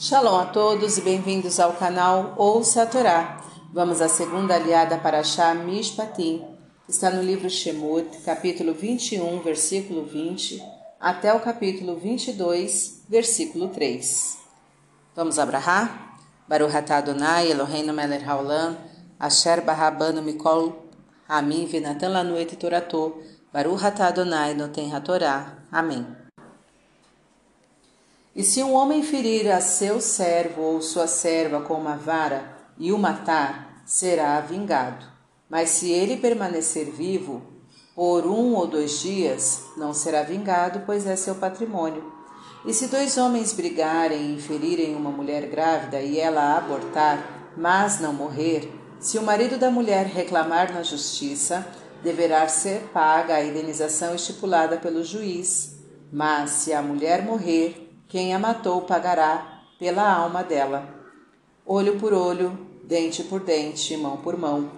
Shalom a todos e bem-vindos ao canal Ouça a Torá. Vamos à segunda aliada para Shah Mishpatim, está no livro Shemot, capítulo 21, versículo 20, até o capítulo 22, versículo 3. Vamos abrahar? Baruch atah Adonai Eloheinu melech haolam, asher barabanu mikol hamim venatan lanu et torato, Baruch atah Adonai noten hatorá. Amém. E se um homem ferir a seu servo ou sua serva com uma vara e o matar, será vingado. Mas se ele permanecer vivo por um ou dois dias, não será vingado, pois é seu patrimônio. E se dois homens brigarem e ferirem uma mulher grávida e ela abortar, mas não morrer, se o marido da mulher reclamar na justiça, deverá ser paga a indenização estipulada pelo juiz. Mas se a mulher morrer, quem a matou pagará pela alma dela. Olho por olho, dente por dente, mão por mão,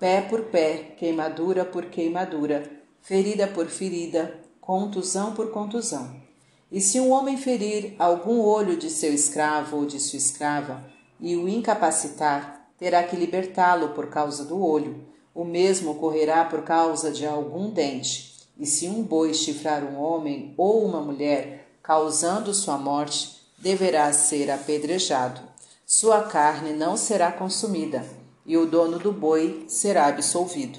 pé por pé, queimadura por queimadura, ferida por ferida, contusão por contusão. E se um homem ferir algum olho de seu escravo ou de sua escrava e o incapacitar, terá que libertá-lo por causa do olho. O mesmo ocorrerá por causa de algum dente. E se um boi chifrar um homem ou uma mulher, causando sua morte, deverá ser apedrejado. Sua carne não será consumida, e o dono do boi será absolvido.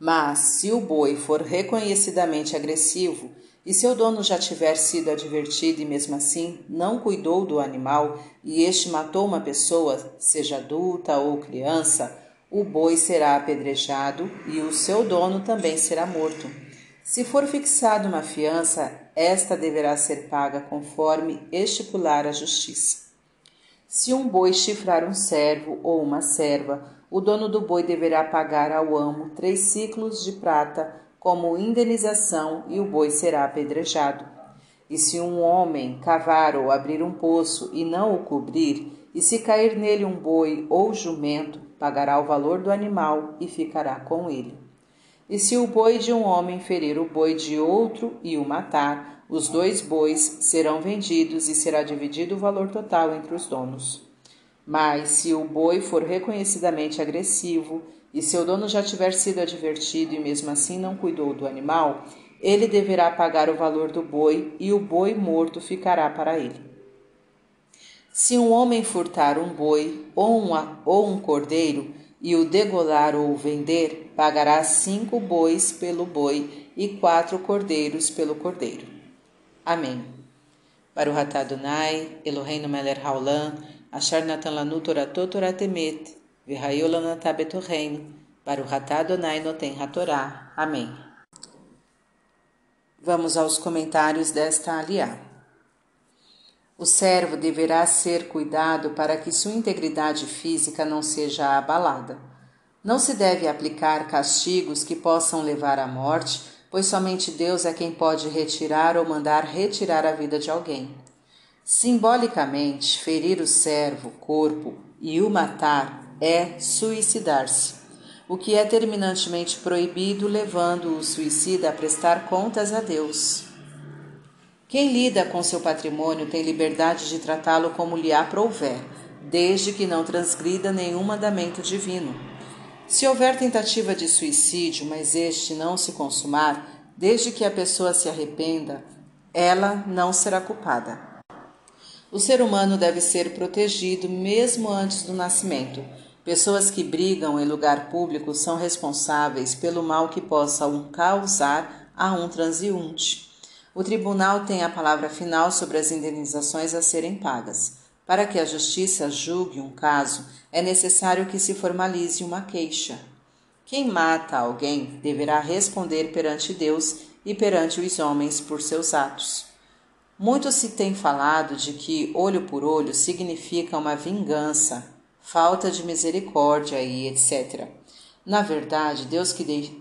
Mas, se o boi for reconhecidamente agressivo, e seu dono já tiver sido advertido e mesmo assim não cuidou do animal e este matou uma pessoa, seja adulta ou criança, o boi será apedrejado e o seu dono também será morto. Se for fixada uma fiança, esta deverá ser paga conforme estipular a justiça. Se um boi chifrar um servo ou uma serva, o dono do boi deverá pagar ao amo três ciclos de prata como indenização e o boi será apedrejado. E se um homem cavar ou abrir um poço e não o cobrir, e se cair nele um boi ou jumento, pagará o valor do animal e ficará com ele. E se o boi de um homem ferir o boi de outro e o matar, os dois bois serão vendidos e será dividido o valor total entre os donos. Mas se o boi for reconhecidamente agressivo e seu dono já tiver sido advertido e mesmo assim não cuidou do animal, ele deverá pagar o valor do boi e o boi morto ficará para ele. Se um homem furtar um boi ou um, ou um cordeiro, e o degolar ou vender, pagará cinco bois pelo boi e quatro cordeiros pelo cordeiro. Amém. Baruch atah Adonai, Eloheinu melech haolam, asher natan lanu toratot toratemet, v'hayu lanatah betorreinu, Baruch atah Adonai noten hatorá. Amém. Vamos aos comentários desta aliá. O servo deverá ser cuidado para que sua integridade física não seja abalada. Não se deve aplicar castigos que possam levar à morte, pois somente Deus é quem pode retirar ou mandar retirar a vida de alguém. Simbolicamente, ferir o servo, corpo, e o matar é suicidar-se, o que é terminantemente proibido, levando o suicida a prestar contas a Deus. Quem lida com seu patrimônio tem liberdade de tratá-lo como lhe aprouver, desde que não transgrida nenhum mandamento divino. Se houver tentativa de suicídio, mas este não se consumar, desde que a pessoa se arrependa, ela não será culpada. O ser humano deve ser protegido mesmo antes do nascimento. Pessoas que brigam em lugar público são responsáveis pelo mal que possam causar a um transeunte. O tribunal tem a palavra final sobre as indenizações a serem pagas. Para que a justiça julgue um caso, é necessário que se formalize uma queixa. Quem mata alguém deverá responder perante Deus e perante os homens por seus atos. Muito se tem falado de que olho por olho significa uma vingança, falta de misericórdia e etc. Na verdade, Deus.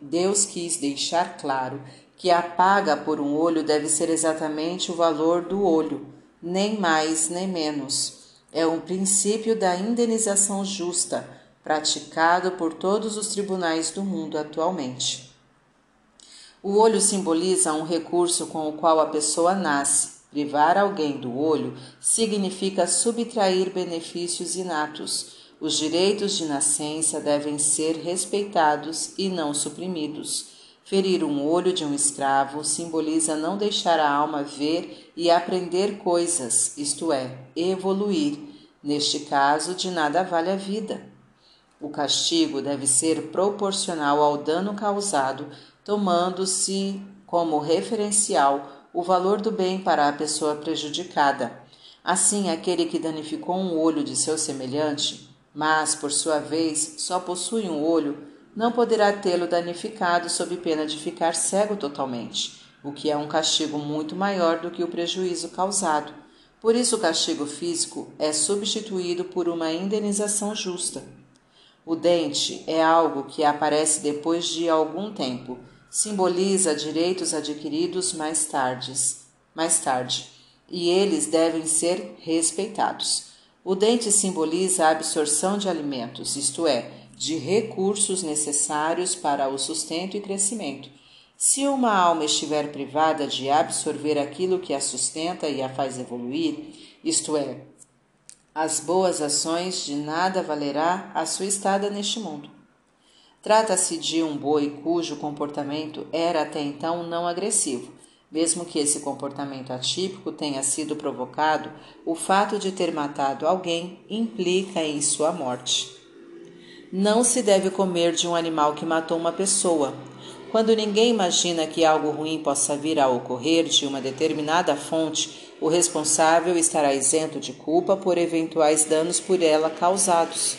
Deus quis deixar claro que a paga por um olho deve ser exatamente o valor do olho, nem mais nem menos. É um princípio da indenização justa, praticado por todos os tribunais do mundo atualmente. O olho simboliza um recurso com o qual a pessoa nasce, Privar alguém do olho significa subtrair benefícios inatos. Os direitos de nascença devem ser respeitados e não suprimidos. Ferir um olho de um escravo simboliza não deixar a alma ver e aprender coisas, isto é, evoluir. Neste caso, de nada vale a vida. O castigo deve ser proporcional ao dano causado, tomando-se como referencial o valor do bem para a pessoa prejudicada. Assim, aquele que danificou um olho de seu semelhante, mas, por sua vez, só possui um olho, não poderá tê-lo danificado sob pena de ficar cego totalmente, o que é um castigo muito maior do que o prejuízo causado. Por isso, o castigo físico é substituído por uma indenização justa. O dente é algo que aparece depois de algum tempo. Simboliza direitos adquiridos mais tardes, mais tarde, e eles devem ser respeitados. O dente simboliza a absorção de alimentos, isto é, de recursos necessários para o sustento e crescimento. Se uma alma estiver privada de absorver aquilo que a sustenta e a faz evoluir, isto é, as boas ações de nada valerá a sua estada neste mundo. Trata-se de um boi cujo comportamento era até então não agressivo, mesmo que esse comportamento atípico tenha sido provocado, o fato de ter matado alguém implica em sua morte. Não se deve comer de um animal que matou uma pessoa. Quando ninguém imagina que algo ruim possa vir a ocorrer de uma determinada fonte, o responsável estará isento de culpa por eventuais danos por ela causados.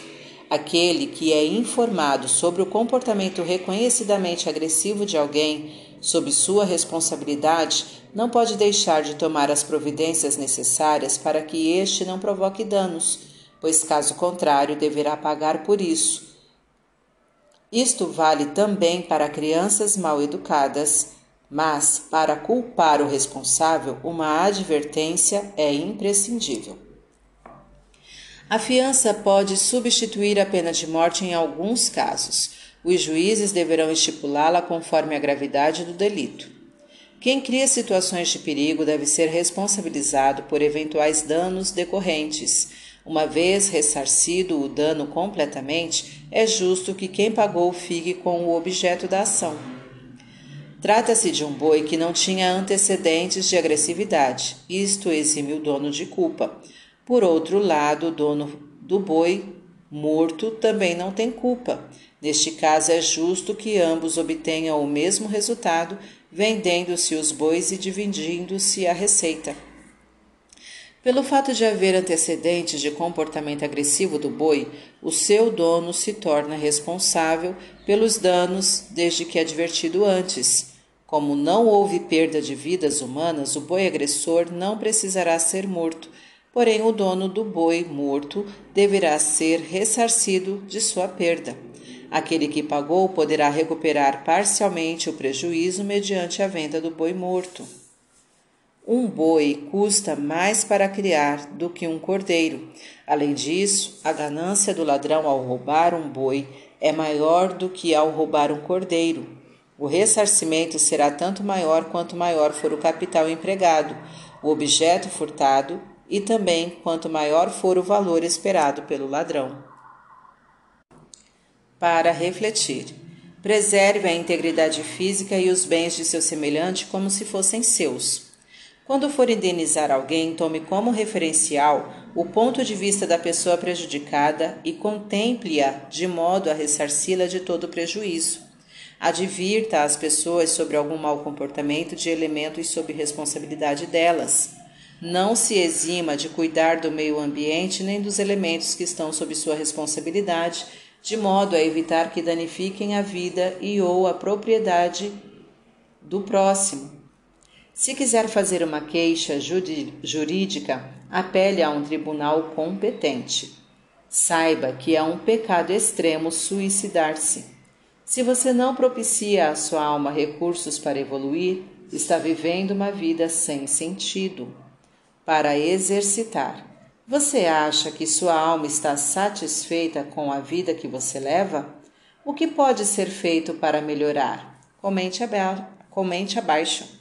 Aquele que é informado sobre o comportamento reconhecidamente agressivo de alguém, sob sua responsabilidade, não pode deixar de tomar as providências necessárias para que este não provoque danos, pois, caso contrário, deverá pagar por isso. Isto vale também para crianças mal educadas mas para culpar o responsável, uma advertência é imprescindível. A fiança pode substituir a pena de morte em alguns casos. Os juízes deverão estipulá-la conforme a gravidade do delito. Quem cria situações de perigo deve ser responsabilizado por eventuais danos decorrentes. Uma vez ressarcido o dano completamente, é justo que quem pagou fique com o objeto da ação. Trata-se de um boi que não tinha antecedentes de agressividade, isto exime o dono de culpa. Por outro lado, o dono do boi morto também não tem culpa. Neste caso, é justo que ambos obtenham o mesmo resultado, vendendo-se os bois e dividindo-se a receita. Pelo fato de haver antecedentes de comportamento agressivo do boi, o seu dono se torna responsável pelos danos desde que advertido antes. Como não houve perda de vidas humanas, o boi agressor não precisará ser morto, porém o dono do boi morto deverá ser ressarcido de sua perda. Aquele que pagou poderá recuperar parcialmente o prejuízo mediante a venda do boi morto. Um boi custa mais para criar do que um cordeiro. Além disso, a ganância do ladrão ao roubar um boi é maior do que ao roubar um cordeiro. O ressarcimento será tanto maior quanto maior for o capital empregado, o objeto furtado e também quanto maior for o valor esperado pelo ladrão. Para refletir. Preserve a integridade física e os bens de seu semelhante como se fossem seus. Quando for indenizar alguém, tome como referencial o ponto de vista da pessoa prejudicada e contemple-a de modo a ressarci-la de todo prejuízo. Advirta as pessoas sobre algum mau comportamento de elementos sob responsabilidade delas. Não se exima de cuidar do meio ambiente nem dos elementos que estão sob sua responsabilidade, de modo a evitar que danifiquem a vida e ou a propriedade do próximo. Se quiser fazer uma queixa jurídica, apele a um tribunal competente. Saiba que é um pecado extremo suicidar-se. Se você não propicia à sua alma recursos para evoluir, está vivendo uma vida sem sentido. Para exercitar. Você acha que sua alma está satisfeita com a vida que você leva? O que pode ser feito para melhorar? Comente, comente abaixo.